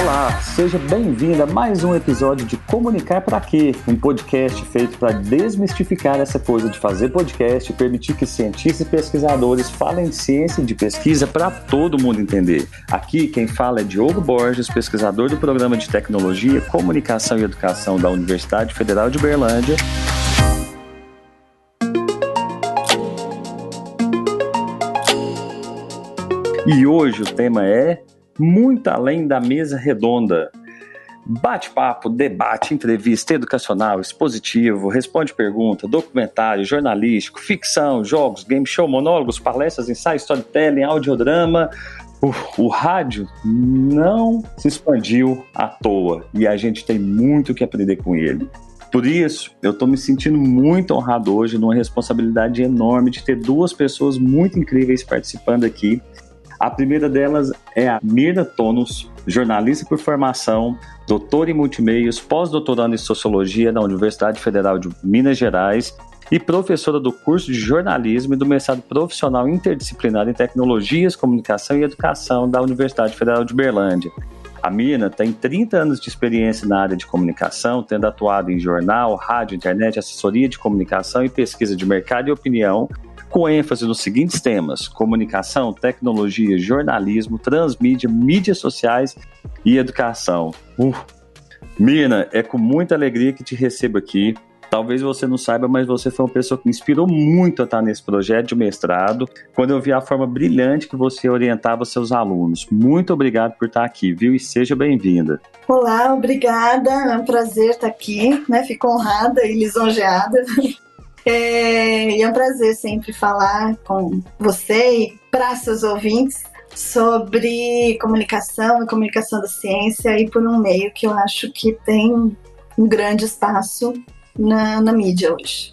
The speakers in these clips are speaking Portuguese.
Olá, seja bem-vindo a mais um episódio de Comunicar para Quê? Um podcast feito para desmistificar essa coisa de fazer podcast e permitir que cientistas e pesquisadores falem ciência de pesquisa para todo mundo entender. Aqui quem fala é Diogo Borges, pesquisador do Programa de Tecnologia, Comunicação e Educação da Universidade Federal de Berlândia. E hoje o tema é muito além da mesa redonda. Bate-papo, debate, entrevista educacional, expositivo, responde pergunta, documentário, jornalístico, ficção, jogos, game show, monólogos, palestras, ensaios, storytelling, audiodrama. O, o rádio não se expandiu à toa e a gente tem muito que aprender com ele. Por isso, eu estou me sentindo muito honrado hoje, numa responsabilidade enorme de ter duas pessoas muito incríveis participando aqui a primeira delas é a Mirna Tonos, jornalista por formação, doutora em multimeios, pós-doutorando em sociologia da Universidade Federal de Minas Gerais e professora do curso de jornalismo e do mestrado profissional interdisciplinar em tecnologias, comunicação e educação da Universidade Federal de Berlândia. A Mirna tem 30 anos de experiência na área de comunicação, tendo atuado em jornal, rádio, internet, assessoria de comunicação e pesquisa de mercado e opinião, com ênfase nos seguintes temas: comunicação, tecnologia, jornalismo, transmídia, mídias sociais e educação. Uh. Mirna, é com muita alegria que te recebo aqui. Talvez você não saiba, mas você foi uma pessoa que me inspirou muito a estar nesse projeto de mestrado, quando eu vi a forma brilhante que você orientava seus alunos. Muito obrigado por estar aqui, viu? E seja bem-vinda. Olá, obrigada. É um prazer estar aqui, né? Fico honrada e lisonjeada é, e é um prazer sempre falar com você e para seus ouvintes sobre comunicação e comunicação da ciência e por um meio que eu acho que tem um grande espaço na, na mídia hoje.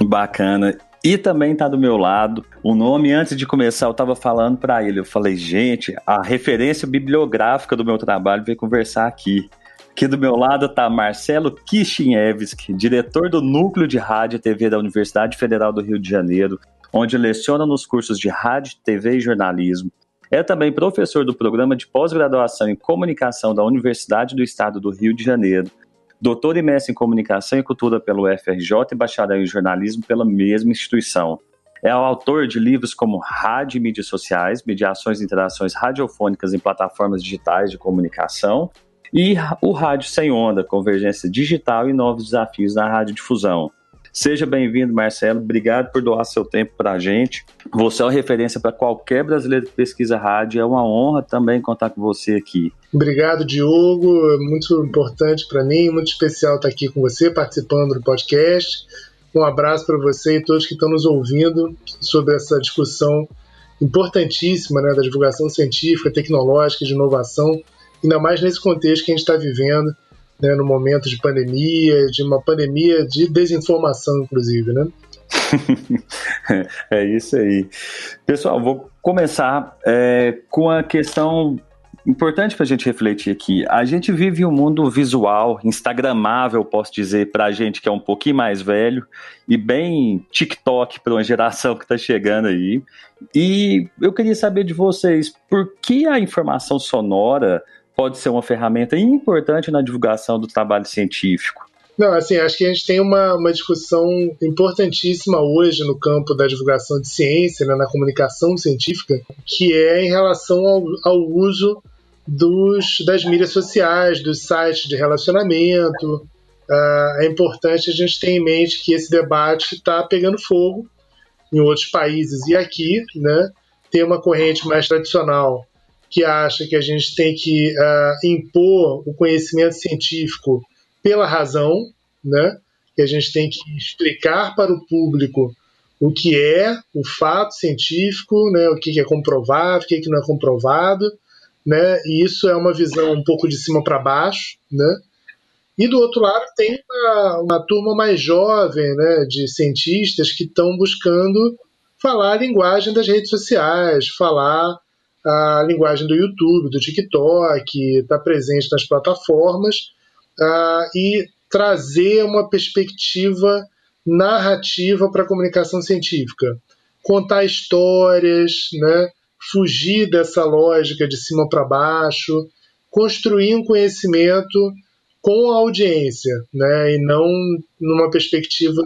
Bacana. E também está do meu lado o nome. Antes de começar, eu estava falando para ele. Eu falei, gente, a referência bibliográfica do meu trabalho veio conversar aqui. Aqui do meu lado está Marcelo Kishinevski, diretor do Núcleo de Rádio e TV da Universidade Federal do Rio de Janeiro, onde leciona nos cursos de Rádio, TV e Jornalismo. É também professor do programa de pós-graduação em Comunicação da Universidade do Estado do Rio de Janeiro, doutor e mestre em Comunicação e Cultura pelo FRJ e bacharel em Jornalismo pela mesma instituição. É o autor de livros como Rádio e Mídias Sociais, Mediações e Interações Radiofônicas em Plataformas Digitais de Comunicação e o Rádio Sem Onda, Convergência Digital e Novos Desafios na Radiodifusão. Seja bem-vindo, Marcelo. Obrigado por doar seu tempo para a gente. Você é uma referência para qualquer brasileiro que pesquisa rádio. É uma honra também contar com você aqui. Obrigado, Diogo. É muito importante para mim, muito especial estar aqui com você, participando do podcast. Um abraço para você e todos que estão nos ouvindo sobre essa discussão importantíssima né, da divulgação científica, tecnológica, de inovação ainda mais nesse contexto que a gente está vivendo, né, no momento de pandemia, de uma pandemia de desinformação, inclusive, né? é isso aí. Pessoal, vou começar é, com a questão importante para a gente refletir aqui. A gente vive um mundo visual, instagramável, posso dizer, para a gente que é um pouquinho mais velho e bem TikTok para uma geração que está chegando aí. E eu queria saber de vocês, por que a informação sonora pode ser uma ferramenta importante na divulgação do trabalho científico? Não, assim, acho que a gente tem uma, uma discussão importantíssima hoje no campo da divulgação de ciência, né, na comunicação científica, que é em relação ao, ao uso dos, das mídias sociais, dos sites de relacionamento. Uh, é importante a gente ter em mente que esse debate está pegando fogo em outros países e aqui, né, tem uma corrente mais tradicional que acha que a gente tem que uh, impor o conhecimento científico pela razão, né? que a gente tem que explicar para o público o que é o fato científico, né? o que é comprovado, o que não é comprovado, né? e isso é uma visão um pouco de cima para baixo. Né? E do outro lado tem uma, uma turma mais jovem né? de cientistas que estão buscando falar a linguagem das redes sociais, falar a linguagem do YouTube, do TikTok, está presente nas plataformas uh, e trazer uma perspectiva narrativa para a comunicação científica. Contar histórias, né? fugir dessa lógica de cima para baixo, construir um conhecimento com a audiência, né, e não numa perspectiva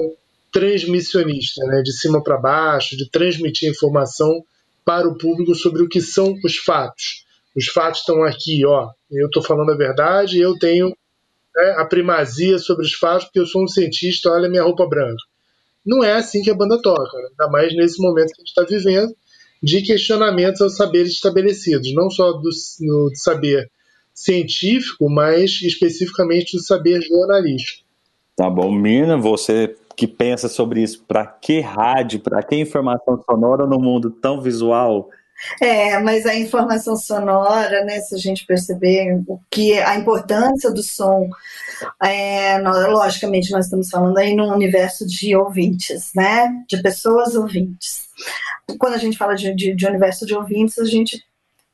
transmissionista, né, de cima para baixo, de transmitir informação para o público sobre o que são os fatos. Os fatos estão aqui, ó. Eu estou falando a verdade, eu tenho né, a primazia sobre os fatos porque eu sou um cientista. Olha minha roupa branca. Não é assim que a banda toca, né? ainda mais nesse momento que a gente está vivendo de questionamentos aos saberes estabelecidos, não só do, do saber científico, mas especificamente do saber jornalístico. Tá bom, Mina, você que pensa sobre isso, para que rádio, para que informação sonora no mundo tão visual? É, mas a informação sonora, né, se a gente perceber o que a importância do som, é, nós, logicamente nós estamos falando aí num universo de ouvintes, né, de pessoas ouvintes. Quando a gente fala de, de, de universo de ouvintes, a gente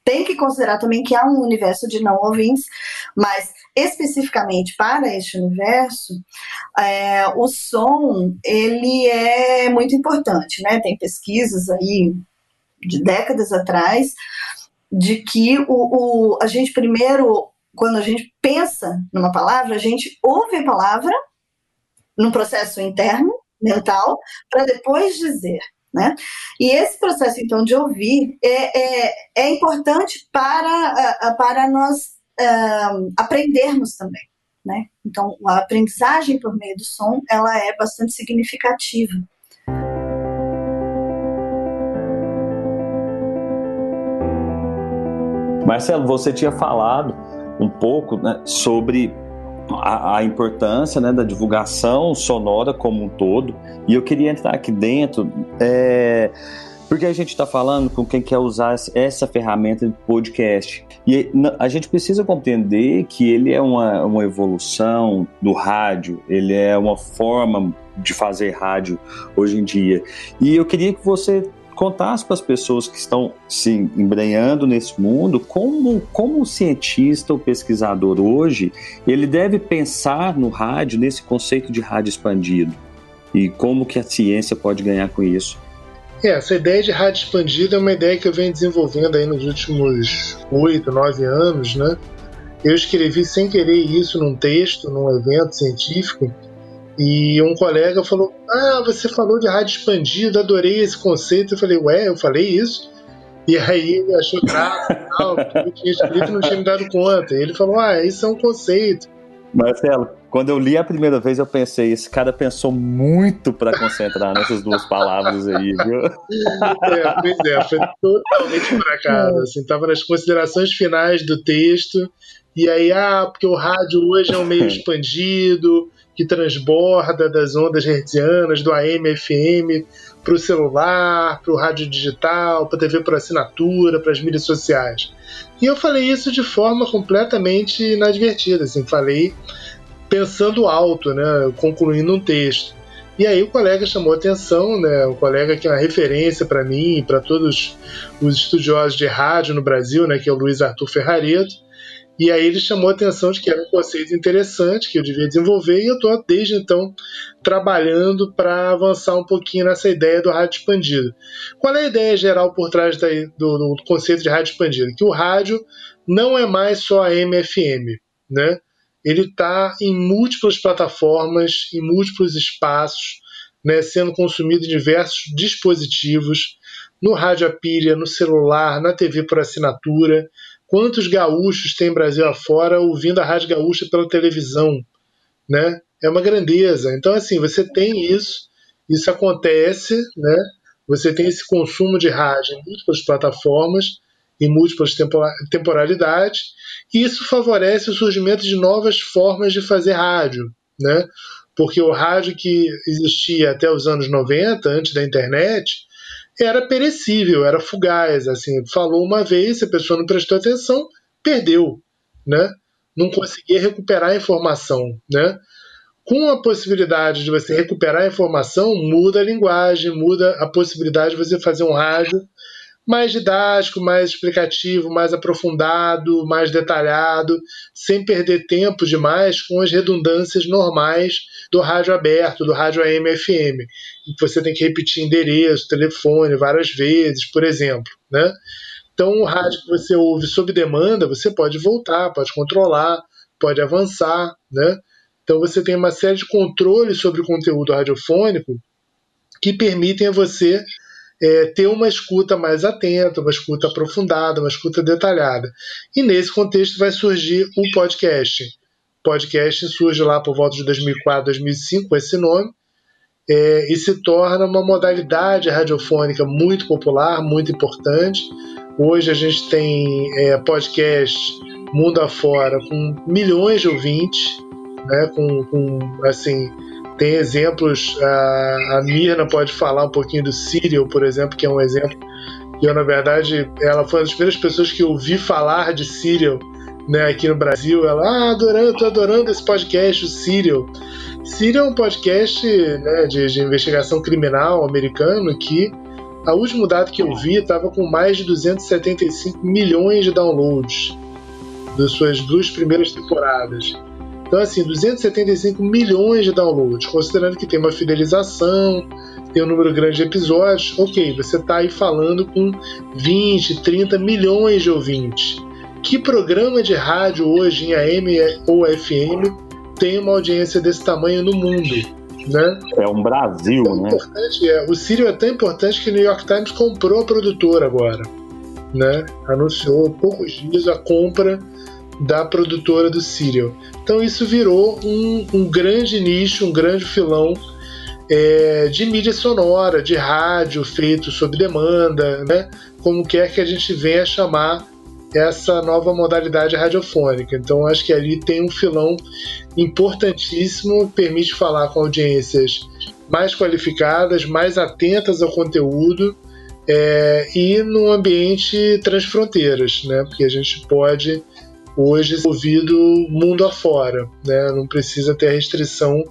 tem que considerar também que há um universo de não ouvintes, mas especificamente para este universo, é, o som ele é muito importante, né? Tem pesquisas aí de décadas atrás de que o, o, a gente primeiro, quando a gente pensa numa palavra, a gente ouve a palavra num processo interno mental para depois dizer. Né? E esse processo, então, de ouvir é, é, é importante para, para nós uh, aprendermos também. Né? Então, a aprendizagem por meio do som ela é bastante significativa. Marcelo, você tinha falado um pouco né, sobre a, a, importância né, da divulgação sonora como um todo. E eu queria entrar aqui dentro, é, porque a gente está falando com quem quer usar essa ferramenta de podcast. E a gente precisa compreender que ele é uma, uma evolução do rádio, ele é uma forma de fazer rádio hoje em dia. E eu queria que você contasse para as pessoas que estão se embrenhando nesse mundo como, como o cientista, o pesquisador hoje, ele deve pensar no rádio, nesse conceito de rádio expandido e como que a ciência pode ganhar com isso. É, essa ideia de rádio expandida é uma ideia que eu venho desenvolvendo aí nos últimos oito, nove anos, né? Eu escrevi sem querer isso num texto, num evento científico, e um colega falou: Ah, você falou de rádio expandida, adorei esse conceito. Eu falei: Ué, eu falei isso? E aí ele achou graça tal, eu tinha escrito e não tinha me dado conta. E ele falou: Ah, isso é um conceito. Marcelo, quando eu li a primeira vez, eu pensei: esse cara pensou muito para concentrar nessas duas palavras aí, viu? É, pois é, foi totalmente por acaso. Assim, tava nas considerações finais do texto. E aí, ah, porque o rádio hoje é um meio expandido, que transborda das ondas hertzianas, do AM, FM, para o celular, para o rádio digital, para a TV por assinatura, para as mídias sociais. E eu falei isso de forma completamente inadvertida, assim, falei pensando alto, né, concluindo um texto. E aí o colega chamou atenção, né, o colega que é uma referência para mim e para todos os estudiosos de rádio no Brasil, né, que é o Luiz Arthur Ferrareto, e aí ele chamou a atenção de que era um conceito interessante que eu devia desenvolver e eu estou desde então trabalhando para avançar um pouquinho nessa ideia do rádio expandido. Qual é a ideia geral por trás do, do, conceito de rádio expandido? Que o rádio não é mais só a MFM, né? Ele está em múltiplas plataformas, em múltiplos espaços, né, sendo consumido em diversos dispositivos, no rádio a pilha, no celular, na TV por assinatura quantos gaúchos tem Brasil afora ouvindo a Rádio Gaúcha pela televisão, né? É uma grandeza. Então, assim, você tem isso, isso acontece, né? Você tem esse consumo de rádio em múltiplas plataformas, em múltiplas temporalidades, e isso favorece o surgimento de novas formas de fazer rádio, né? Porque o rádio que existia até os anos 90, antes da internet, era perecível, era fugaz, assim, falou uma vez, se a pessoa não prestou atenção, perdeu, né? Não conseguia recuperar a informação, né? Com a possibilidade de você recuperar a informação, muda a linguagem, muda a possibilidade de você fazer um rádio mais didático, mais explicativo, mais aprofundado, mais detalhado, sem perder tempo demais com as redundâncias normais do rádio aberto, do rádio AM/FM, que você tem que repetir endereço, telefone várias vezes, por exemplo, né? Então, o rádio que você ouve sob demanda, você pode voltar, pode controlar, pode avançar, né? Então, você tem uma série de controles sobre o conteúdo radiofônico que permitem a você é, ter uma escuta mais atenta, uma escuta aprofundada, uma escuta detalhada. E nesse contexto vai surgir o podcast. O podcast surge lá por volta de 2004, 2005 com esse nome é, e se torna uma modalidade radiofônica muito popular, muito importante. Hoje a gente tem é, podcast mundo afora com milhões de ouvintes, né, com, com assim tem exemplos, a, a Mirna pode falar um pouquinho do Serial, por exemplo, que é um exemplo eu, na verdade, ela foi uma das primeiras pessoas que ouvi falar de Serial né, aqui no Brasil. Ela, ah, adorando, tô adorando esse podcast, o Serial. Serial é um podcast né, de, de investigação criminal americano que a último dado que eu vi estava com mais de 275 milhões de downloads das suas duas primeiras temporadas. Então, assim, 275 milhões de downloads, considerando que tem uma fidelização, tem um número grande de episódios, ok, você está aí falando com 20, 30 milhões de ouvintes. Que programa de rádio hoje em AM ou FM tem uma audiência desse tamanho no mundo? Né? É um Brasil, né? É. O Sírio é tão importante que o New York Times comprou a produtora agora. Né? Anunciou há poucos dias a compra da produtora do Serial. Então isso virou um, um grande nicho, um grande filão é, de mídia sonora, de rádio feito sob demanda, né? como quer que a gente venha chamar essa nova modalidade radiofônica. Então acho que ali tem um filão importantíssimo, permite falar com audiências mais qualificadas, mais atentas ao conteúdo é, e num ambiente transfronteiras, né? Porque a gente pode hoje ouvido mundo afora, né? Não precisa ter a restrição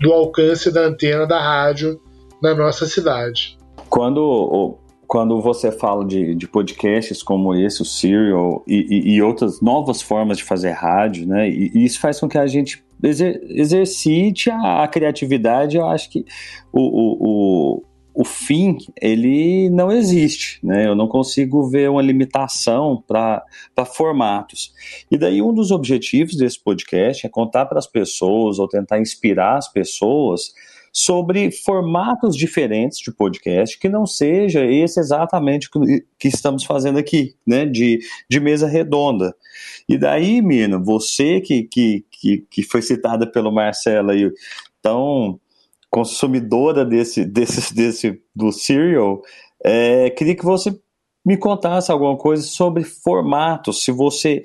do alcance da antena da rádio na nossa cidade. Quando, quando você fala de, de podcasts como esse, o Serial, e, e, e, outras novas formas de fazer rádio, né? E, e isso faz com que a gente exer, exercite a, a, criatividade. Eu acho que o o fim ele não existe, né? Eu não consigo ver uma limitação para formatos. E daí um dos objetivos desse podcast é contar para as pessoas ou tentar inspirar as pessoas sobre formatos diferentes de podcast que não seja esse exatamente que estamos fazendo aqui, né? De, de mesa redonda. E daí, Mina, você que, que, que, que foi citada pelo Marcelo aí, tão consumidora desse, desse, desse do Serial, é, queria que você me contasse alguma coisa sobre formatos, se você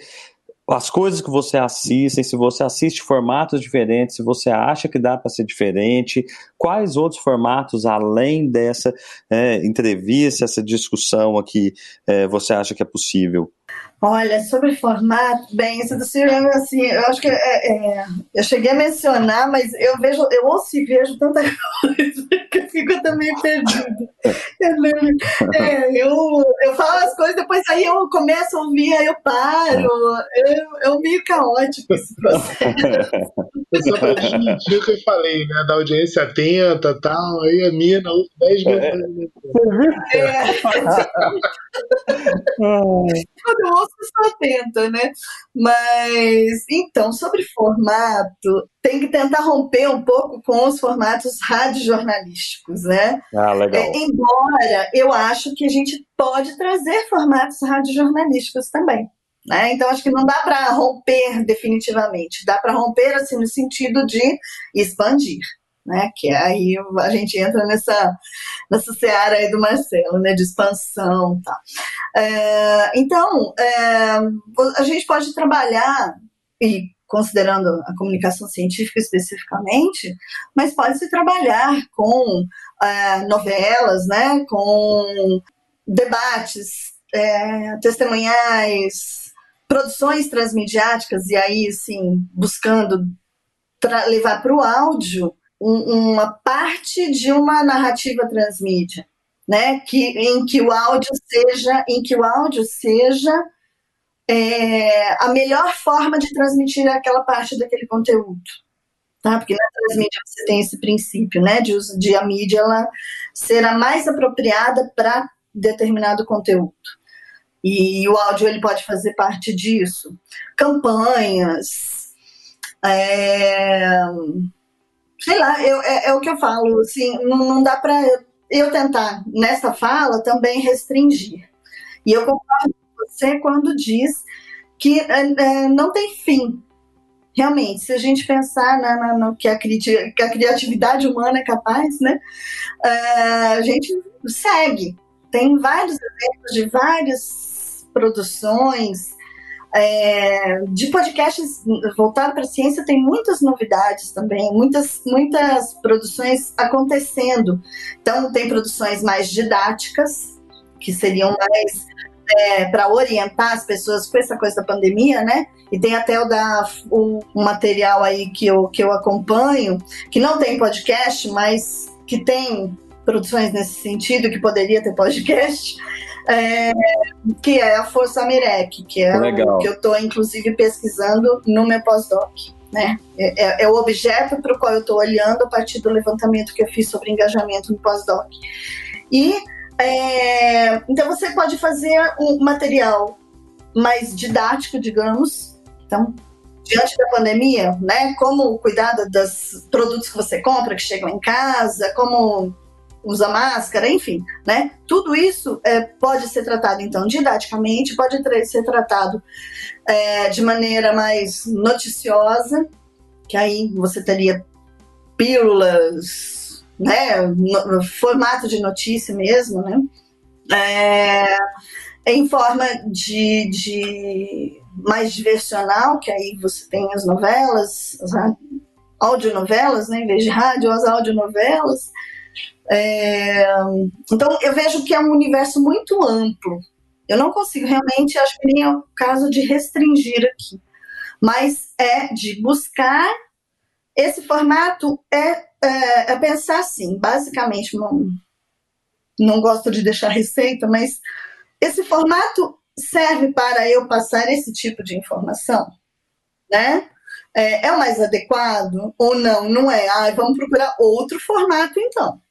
as coisas que você assiste, se você assiste formatos diferentes, se você acha que dá para ser diferente, quais outros formatos além dessa é, entrevista, essa discussão aqui, é, você acha que é possível? Olha, sobre formato, bem, isso do cinema, assim, eu acho que é, é, eu cheguei a mencionar, mas eu vejo, eu ouço e vejo tanta coisa que eu fico também perdida. Eu, é, eu, eu falo as coisas, depois aí eu começo a ouvir, aí eu paro. É, é meio caótico esse processo. É só pra desmentir o que eu falei, né? Da audiência atenta e tal, aí a minha na outra 10 mil. É. Quando eu ouço, estou atenta, né? Mas, então, sobre formato, tem que tentar romper um pouco com os formatos radiojornalísticos, né? Ah, legal. É, embora eu acho que a gente pode trazer formatos radiojornalísticos também. Né? Então, acho que não dá para romper definitivamente, dá para romper assim, no sentido de expandir né? Que aí a gente entra nessa, nessa seara aí do Marcelo, né? De expansão tá. É, então, é, a gente pode trabalhar, e considerando a comunicação científica especificamente, mas pode-se trabalhar com é, novelas, né? Com debates é, testemunhais, produções transmediáticas, e aí, sim, buscando levar para o áudio um, uma parte de uma narrativa transmídia, né? Que, em que o áudio seja, em que o áudio seja é, a melhor forma de transmitir aquela parte daquele conteúdo. Tá? Porque na transmídia você tem esse princípio, né? De, uso, de a mídia ela ser a mais apropriada para determinado conteúdo. E o áudio ele pode fazer parte disso. Campanhas, é, sei lá, eu, é, é, o que eu falo, assim, não, não dá para eu tentar, nessa fala, também restringir. E eu concordo com você quando diz que é, é não tem fim. Realmente, se a gente pensar na, na, no que a, que a, criatividade humana é capaz, né, é, a gente segue. Tem vários exemplos de várias produções, é, de podcasts voltado para a ciência tem muitas novidades também, muitas, muitas produções acontecendo. Então, tem produções mais didáticas, que seriam mais é, para orientar as pessoas com essa coisa da pandemia, né? E tem até o da o, material aí que eu, que eu acompanho, que não tem podcast, mas que tem produções nesse sentido, que poderia ter podcast, é, que é a Força Mirek, que é Legal. o que eu estou, inclusive, pesquisando no meu pós-doc. Né? É, é, é, o objeto para o qual eu estou olhando a partir do levantamento que eu fiz sobre engajamento no pós-doc. E é, então você pode fazer um material mais didático, digamos. Então, diante da pandemia, né? Como cuidar dos produtos que você compra, que chegam em casa, como usa máscara, enfim, né? Tudo isso é, pode ser tratado, então, didaticamente, pode ser tratado é, de maneira mais noticiosa, que aí você teria pílulas, né? No, formato de notícia mesmo, né? É, em forma de, de mais diversional, que aí você tem as novelas, as audionovelas, né? Em vez de rádio, as audionovelas. É, então, eu vejo que é um universo muito amplo. Eu não consigo realmente, acho que nem é o caso de restringir aqui, mas é de buscar esse formato é, é, é pensar assim, basicamente, não, não gosto de deixar receita, mas esse formato serve para eu passar esse tipo de informação, né? É, é o mais adequado ou não? Não é? Ah, vamos procurar outro formato então.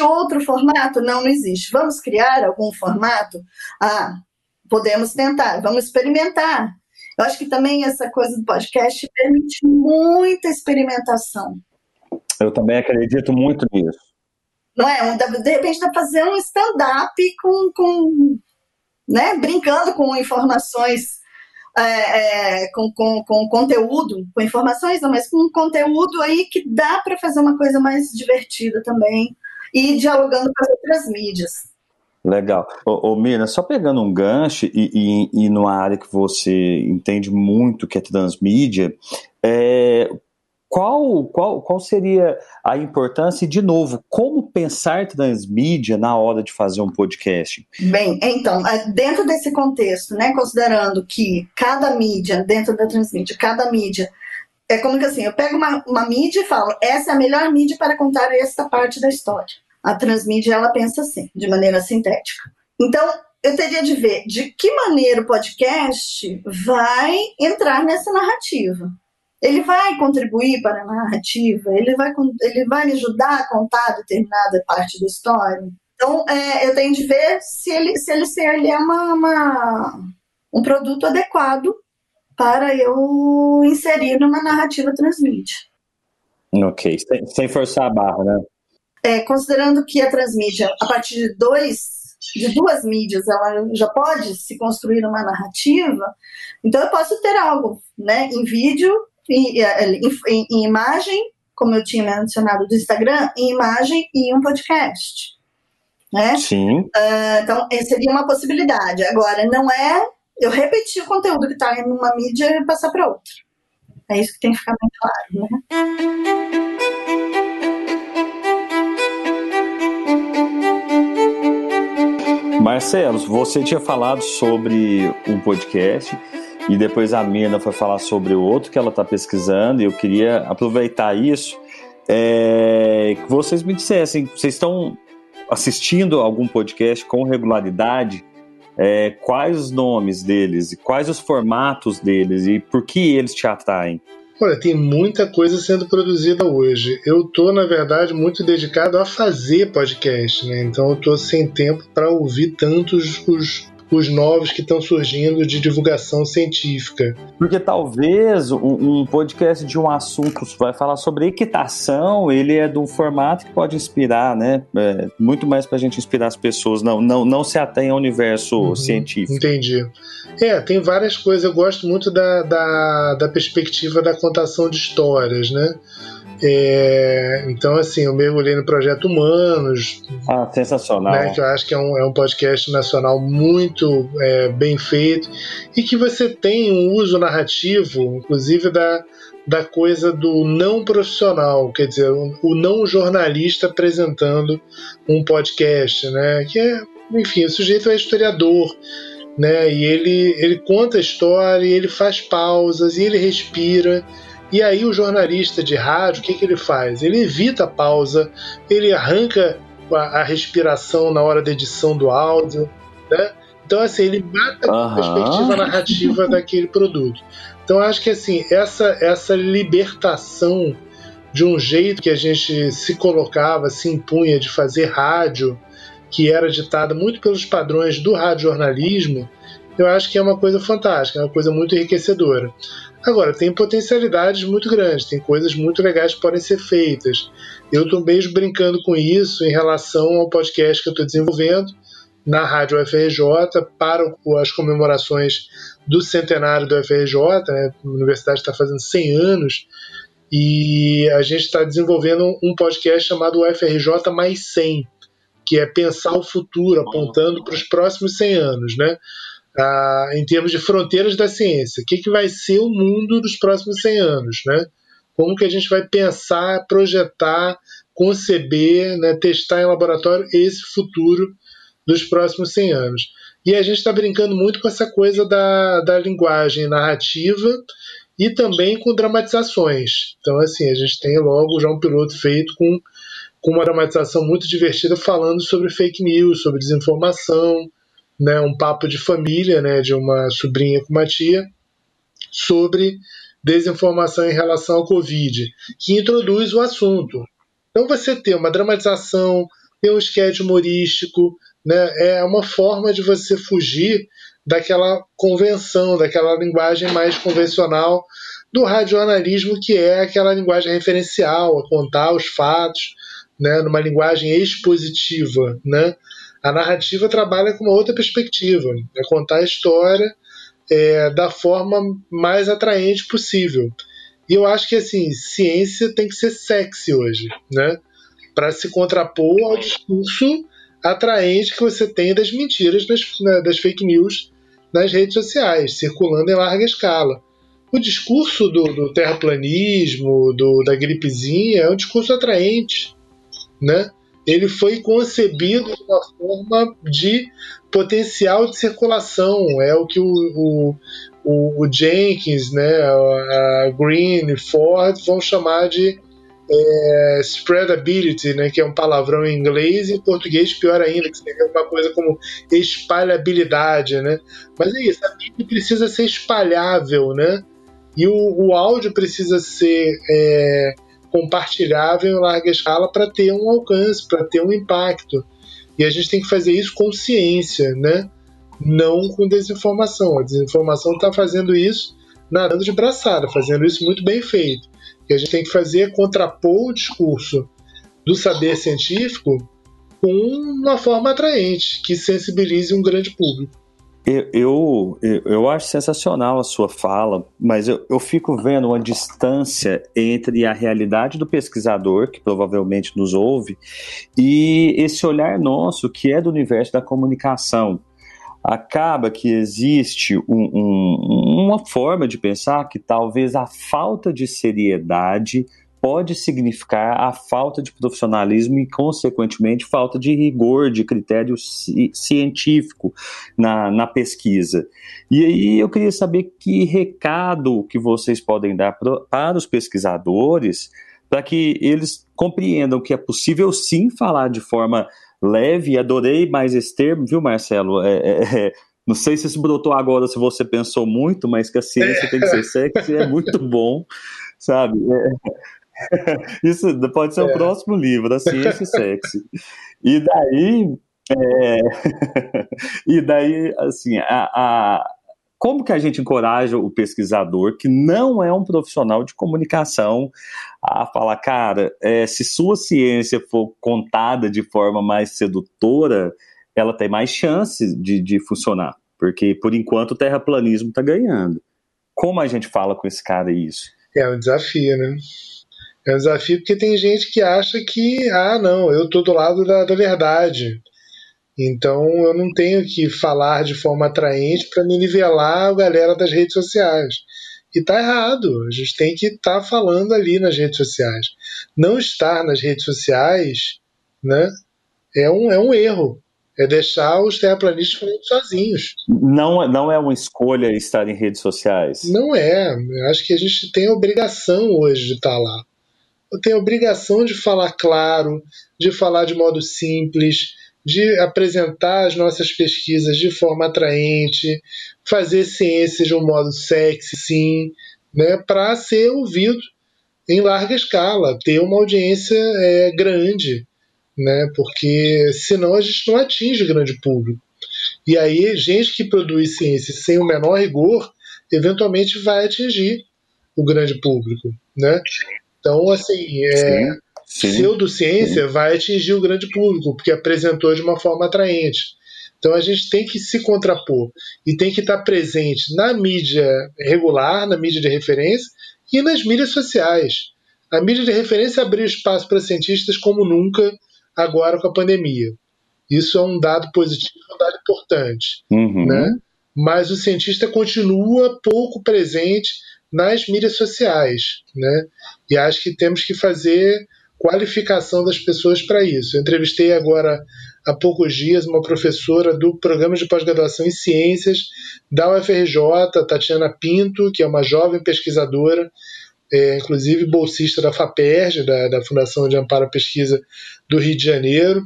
Existe outro formato? Não, não existe. Vamos criar algum formato? Ah, podemos tentar, vamos experimentar. Eu acho que também essa coisa do podcast permite muita experimentação. Eu também acredito muito nisso. Não é? De repente, dá fazer um stand-up com, com né, brincando com informações é, é, com, com, com conteúdo, com informações, não, mas com conteúdo aí que dá para fazer uma coisa mais divertida também e dialogando com as outras mídias. Legal. Ô, ô Mina, só pegando um gancho e, e, e numa área que você entende muito, que é transmídia, é, qual, qual, qual seria a importância e, de novo, como pensar transmídia na hora de fazer um podcast? Bem, então, é, dentro desse contexto, né, considerando que cada mídia, dentro da transmídia, cada mídia, é como que assim, eu pego uma, uma mídia e falo, essa é a melhor mídia para contar esta parte da história. A transmídia, ela pensa assim, de maneira sintética. Então, eu teria de ver de que maneira o podcast vai entrar nessa narrativa ele vai contribuir para a narrativa, ele vai, ele vai me ajudar a contar determinada parte da história. Então, é, eu tenho de ver se ele, se ele, se ele é uma, uma, um produto adequado para eu inserir numa narrativa transmídia. Ok, sem, sem forçar a barra, né? É, considerando que a transmídia, a partir de dois de duas mídias, ela já pode se construir uma narrativa, então eu posso ter algo né, em vídeo em, em, em imagem, como eu tinha mencionado do Instagram, em imagem e um podcast. Né? Sim. Uh, então, seria uma possibilidade. Agora, não é eu repetir o conteúdo que está em uma mídia e passar para outra. É isso que tem que ficar bem claro. Né? Marcelo, você tinha falado sobre um podcast e depois a Mina foi falar sobre o outro que ela está pesquisando, e eu queria aproveitar isso, é, que vocês me dissessem, vocês estão assistindo algum podcast com regularidade? É, quais os nomes deles, quais os formatos deles e por que eles te atraem? Olha, tem muita coisa sendo produzida hoje. Eu tô, na verdade, muito dedicado a fazer podcast, né? Então eu tô sem tempo para ouvir tantos os, os novos que estão surgindo de divulgação científica. Porque talvez um, um, podcast de um assunto vai falar sobre equitação, ele é de um formato que pode inspirar, né? É, muito mais para a gente inspirar as pessoas, não, não, não se atém ao universo uhum, científico. Entendi. É, tem várias coisas. Eu gosto muito da, da, da perspectiva da contação de histórias, né? É, então, assim, eu mergulhei no Projeto Humanos. Ah, sensacional. Né, que eu acho que é um, é um podcast nacional muito é, bem feito e que você tem um uso narrativo, inclusive da, da coisa do não profissional, quer dizer, o não jornalista apresentando um podcast, né? Que é, enfim, o sujeito é historiador, né? E ele, ele conta a história, ele faz pausas, e ele respira. E aí o jornalista de rádio, o que, que ele faz? Ele evita a pausa, ele arranca a, a respiração na hora da edição do áudio, né? Então, assim, ele mata a perspectiva narrativa daquele produto. Então, acho que, assim, essa, essa libertação de um jeito que a gente se colocava, se impunha de fazer rádio, que era ditada muito pelos padrões do radiojornalismo, eu acho que é uma coisa fantástica, é uma coisa muito enriquecedora. Agora, tem potencialidades muito grandes, tem coisas muito legais que podem ser feitas. Eu estou mesmo brincando com isso em relação ao podcast que eu estou desenvolvendo na Rádio FRJ para as comemorações do centenário do FRJ. Né? A universidade está fazendo 100 anos e a gente está desenvolvendo um podcast chamado UFRJ mais 100, que é pensar o futuro, apontando para os próximos 100 anos, né? Ah, em termos de fronteiras da ciência. O que, que vai ser o mundo dos próximos 100 anos, né? Como que a gente vai pensar, projetar, conceber, né, testar em laboratório esse futuro dos próximos 100 anos. E a gente está brincando muito com essa coisa da, da linguagem narrativa e também com dramatizações. Então, assim, a gente tem logo já um piloto feito com, com uma dramatização muito divertida falando sobre fake news, sobre desinformação, né, um papo de família, né, de uma sobrinha com uma tia, sobre desinformação em relação ao Covid, que introduz o assunto. Então você tem uma dramatização, tem um esquete humorístico, né, é uma forma de você fugir daquela convenção, daquela linguagem mais convencional do radionalismo, que é aquela linguagem referencial, a contar os fatos, né, numa linguagem expositiva, né? A narrativa trabalha com uma outra perspectiva, é contar a história é, da forma mais atraente possível. E eu acho que assim, ciência tem que ser sexy hoje, né? Para se contrapor ao discurso atraente que você tem das mentiras, das, né, das fake news nas redes sociais, circulando em larga escala. O discurso do, do terraplanismo, do, da gripezinha, é um discurso atraente, né? Ele foi concebido de uma forma de potencial de circulação. É o que o, o, o, Jenkins, né, a Green Ford vão chamar de é, spreadability, né, que é um palavrão em inglês e em português pior ainda, que seria uma coisa como espalhabilidade, né? Mas é isso, a mídia precisa ser espalhável, né? E o, o áudio precisa ser é, compartilhável em larga escala para ter um alcance, para ter um impacto. E a gente tem que fazer isso com ciência, né? não com desinformação. A desinformação está fazendo isso nadando de braçada, fazendo isso muito bem feito. O que a gente tem que fazer é contrapor o discurso do saber científico com uma forma atraente, que sensibilize um grande público. Eu, eu, eu acho sensacional a sua fala, mas eu, eu fico vendo uma distância entre a realidade do pesquisador, que provavelmente nos ouve, e esse olhar nosso, que é do universo da comunicação. Acaba que existe um, um, uma forma de pensar que talvez a falta de seriedade pode significar a falta de profissionalismo e, consequentemente, falta de rigor, de critério ci científico na, na pesquisa. E aí eu queria saber que recado que vocês podem dar pro, para os pesquisadores para que eles compreendam que é possível sim falar de forma leve. Adorei mais esse termo, viu, Marcelo? É, é, é Não sei se isso brotou agora, se você pensou muito, mas que a ciência é. tem que ser sexy é muito bom, sabe? Isso pode ser o é. próximo livro, a ciência sexy. E daí, é... e daí, assim, a, a, como que a gente encoraja o pesquisador que não é um profissional de comunicação a falar, cara, é, se sua ciência for contada de forma mais sedutora, ela tem mais chance de, de funcionar. Porque, por enquanto, o terraplanismo está ganhando. Como a gente fala com esse cara isso? É um desafio, né? É um desafio porque tem gente que acha que, ah, não, eu tô do lado da, da verdade. Então eu não tenho que falar de forma atraente para me nivelar a galera das redes sociais. E tá errado. A gente tem que estar tá falando ali nas redes sociais. Não estar nas redes sociais, né? É um, é um erro é deixar os terraplanistas sozinhos. Não, não é uma escolha estar em redes sociais? Não é. Eu acho que a gente tem a obrigação hoje de estar lá. Tenho a obrigação de falar claro, de falar de modo simples, de apresentar as nossas pesquisas de forma atraente, fazer ciência de um modo sexy, sim, né, para ser ouvido em larga escala, ter uma audiência é, grande né? Porque senão a gente não atinge o grande público. E aí, gente que produz ciência sem o menor rigor, eventualmente vai atingir o grande público, né? Então, assim, é, sim, pseudociência sim. vai atingir o grande público, porque apresentou de uma forma atraente. Então a gente tem que se contrapor e tem que estar presente na mídia regular, na mídia de referência e nas mídias sociais. A mídia de referência abriu espaço para cientistas como nunca agora com a pandemia. Isso é um dado positivo, é um dado importante. Uhum. Né? Mas o cientista continua pouco presente nas mídias sociais. Né? E acho que temos que fazer qualificação das pessoas para isso. Eu entrevistei agora há poucos dias uma professora do programa de pós-graduação em ciências da UFRJ, Tatiana Pinto, que é uma jovem pesquisadora é, inclusive bolsista da FAPERJ, da, da Fundação de Amparo à Pesquisa do Rio de Janeiro,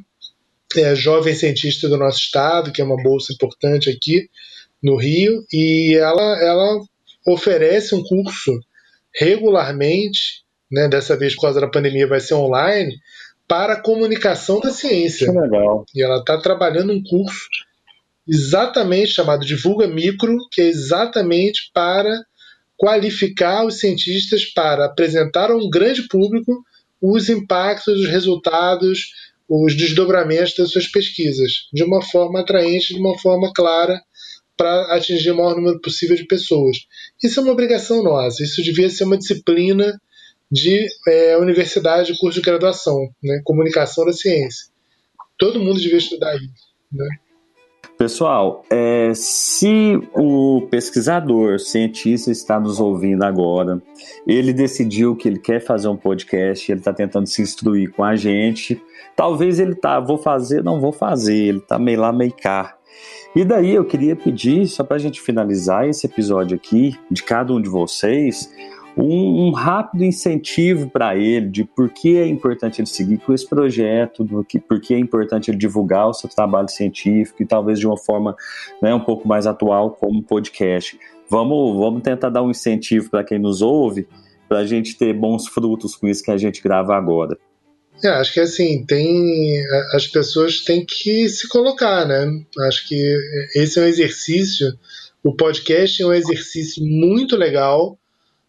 é, jovem cientista do nosso estado, que é uma bolsa importante aqui no Rio, e ela, ela oferece um curso regularmente, né, dessa vez por causa da pandemia vai ser online, para a comunicação da ciência. Que legal. E ela está trabalhando um curso exatamente chamado Divulga Micro, que é exatamente para qualificar os cientistas para apresentar a um grande público os impactos, os resultados, os desdobramentos das suas pesquisas, de uma forma atraente, de uma forma clara, para atingir o maior número possível de pessoas. Isso é uma obrigação nossa, isso devia ser uma disciplina de é, universidade, de curso de graduação, né? comunicação da ciência. Todo mundo devia estudar isso. Né? Pessoal, é, se o pesquisador, cientista está nos ouvindo agora, ele decidiu que ele quer fazer um podcast, ele está tentando se instruir com a gente. Talvez ele tá, vou fazer, não vou fazer, ele está meio lá, meio cá. E daí eu queria pedir, só para a gente finalizar esse episódio aqui, de cada um de vocês, um, um rápido incentivo para ele de por que é importante ele seguir com esse projeto, do que, por que é importante ele divulgar o seu trabalho científico e talvez de uma forma né, um pouco mais atual como podcast. Vamos, vamos tentar dar um incentivo para quem nos ouve, para a gente ter bons frutos com isso que a gente grava agora. É, acho que assim, tem as pessoas têm que se colocar, né? Acho que esse é um exercício, o podcast é um exercício muito legal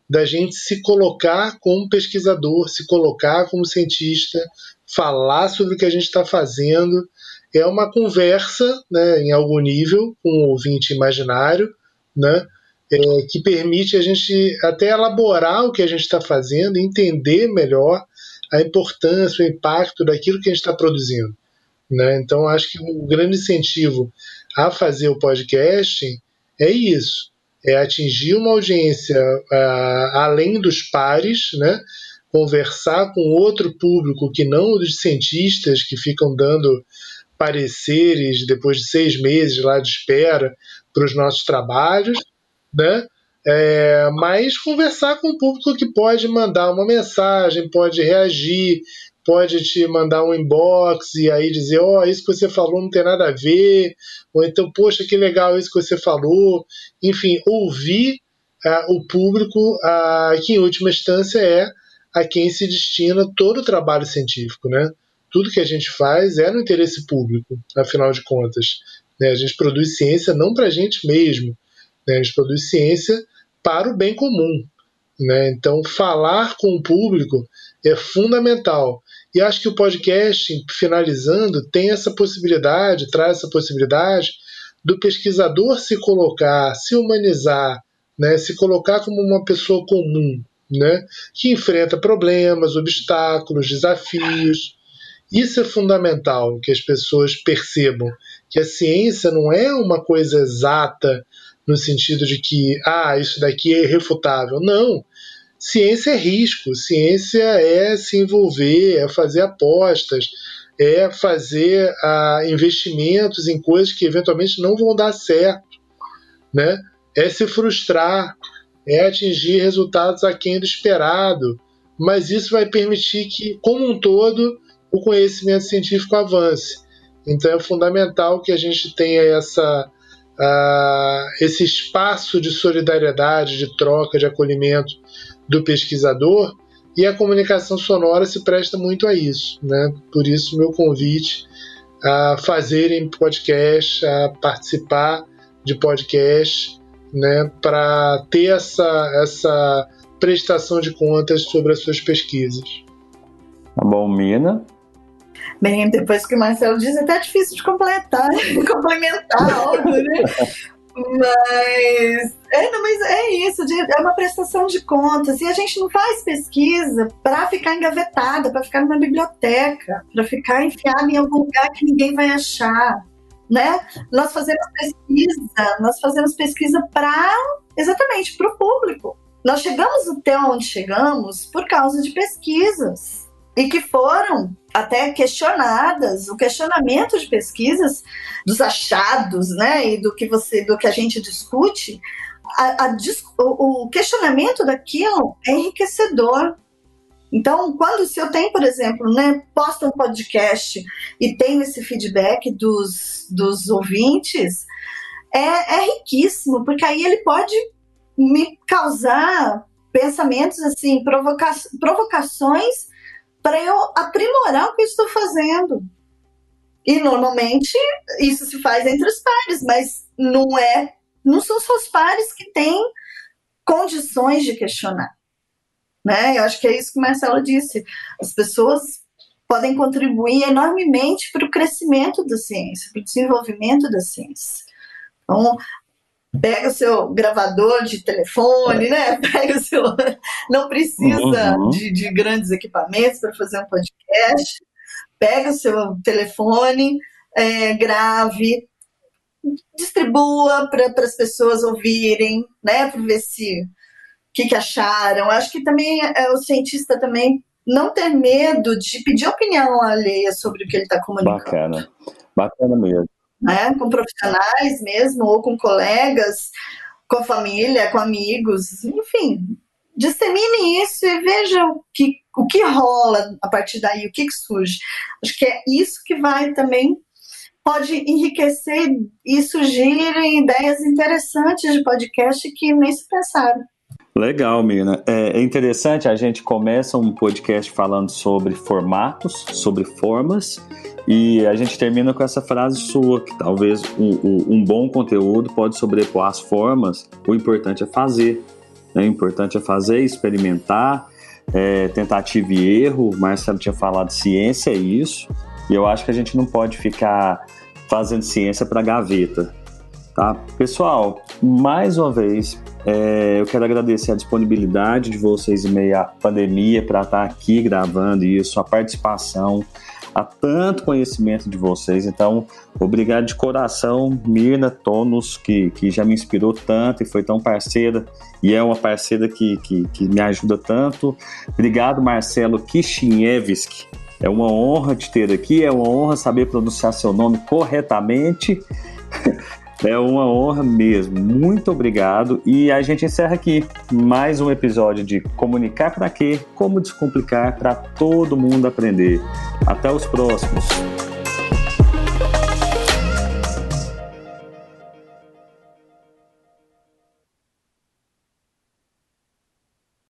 da gente se colocar como pesquisador, se colocar como cientista, falar sobre o que a gente está fazendo. É uma conversa, né, em algum nível, com um ouvinte imaginário, né, é, que permite a gente até elaborar o que a gente está fazendo, entender melhor a importância, o impacto daquilo que a gente está produzindo. Né? Então, acho que um grande incentivo a fazer o podcast é isso é atingir uma audiência além dos pares, né? conversar com outro público que não os cientistas que ficam dando pareceres depois de seis meses lá de espera para os nossos trabalhos, né? É, mas conversar com um público que pode mandar uma mensagem, pode reagir, pode te mandar um inbox e aí dizer, ó, oh, isso que você falou não tem nada a ver, ou então, poxa, que legal isso que você falou. Enfim, ouvir uh, o público, que em última instância é a quem se destina todo o trabalho científico, né? Tudo que a gente faz é no interesse público, afinal de contas. Né? A gente produz ciência não para a gente mesmo, né? a gente produz ciência para o bem comum. Né? Então, falar com o público é fundamental. E acho que o podcast, finalizando, tem essa possibilidade, traz essa possibilidade do pesquisador se colocar, se humanizar, né? se colocar como uma pessoa comum, né? que enfrenta problemas, obstáculos, desafios. Isso é fundamental que as pessoas percebam que a ciência não é uma coisa exata no sentido de que ah, isso daqui é irrefutável. Não. Ciência é risco, ciência é se envolver, é fazer apostas, é fazer ah, investimentos em coisas que eventualmente não vão dar certo, né? É se frustrar, é atingir resultados aquém do esperado, mas isso vai permitir que, como um todo, o conhecimento científico avance. Então é fundamental que a gente tenha essa, uh, esse espaço de solidariedade, de troca, de acolhimento do pesquisador e a comunicação sonora se presta muito a isso. Né? Por isso, meu convite a fazerem podcast, a participar de podcast, né, para ter essa, essa prestação de contas sobre as suas pesquisas. Tá bom, Mina. Bem, depois que o Marcelo diz, é até difícil de completar, complementar algo, né? Mas é, não, mas é isso, de, é uma prestação de contas. E a gente não faz pesquisa para ficar engavetada, para ficar numa biblioteca, para ficar enfiada em algum lugar que ninguém vai achar. Né? Nós fazemos pesquisa, nós fazemos pesquisa para exatamente para o público. Nós chegamos até onde chegamos por causa de pesquisas e que foram até questionadas, o questionamento de pesquisas dos achados, né, e do que você, do que a gente discute, a, a, o questionamento daquilo é enriquecedor. Então, quando se eu tenho, por exemplo, né, posto um podcast e tenho esse feedback dos, dos ouvintes, é, é riquíssimo, porque aí ele pode me causar pensamentos assim, provoca provocações para eu aprimorar o que estou fazendo. E normalmente isso se faz entre os pares, mas não é, não são só os pares que têm condições de questionar. Né? Eu acho que é isso que o Marcelo disse. As pessoas podem contribuir enormemente para o crescimento da ciência, para o desenvolvimento da ciência. Então, pega o seu gravador de telefone, né? Pega o seu. Não precisa uhum. de, de, grandes equipamentos para fazer um podcast. Pega o seu telefone, é, grave, distribua para as pessoas ouvirem, né? Para ver se o que, que acharam. Acho que também é, o cientista também não ter medo de pedir opinião alheia sobre o que ele está comunicando. Bacana, bacana mesmo né? Com profissionais mesmo, ou com colegas, com a família, com amigos, enfim. Dissemine isso e veja o que, o que rola a partir daí, o que, que surge. Acho que é isso que vai também pode enriquecer e surgirem ideias interessantes de podcast que nem se pensaram. Legal, Mina. É, é interessante, a gente começa um podcast falando sobre formatos, sobre formas, e a gente termina com essa frase sua, que talvez um, um bom conteúdo pode sobrepor as formas, o importante é fazer. Né? O importante é fazer, experimentar, é, tentativa e erro. O Marcelo tinha falado ciência, é isso. E eu acho que a gente não pode ficar fazendo ciência para gaveta. Tá? Pessoal, mais uma vez, é, eu quero agradecer a disponibilidade de vocês em meio à pandemia para estar aqui gravando isso, a participação há tanto conhecimento de vocês. Então, obrigado de coração, Mirna Tonos, que, que já me inspirou tanto e foi tão parceira, e é uma parceira que, que, que me ajuda tanto. Obrigado, Marcelo Kishinevski. É uma honra te ter aqui, é uma honra saber pronunciar seu nome corretamente. É uma honra mesmo. Muito obrigado. E a gente encerra aqui mais um episódio de Comunicar para quê? Como descomplicar para todo mundo aprender. Até os próximos.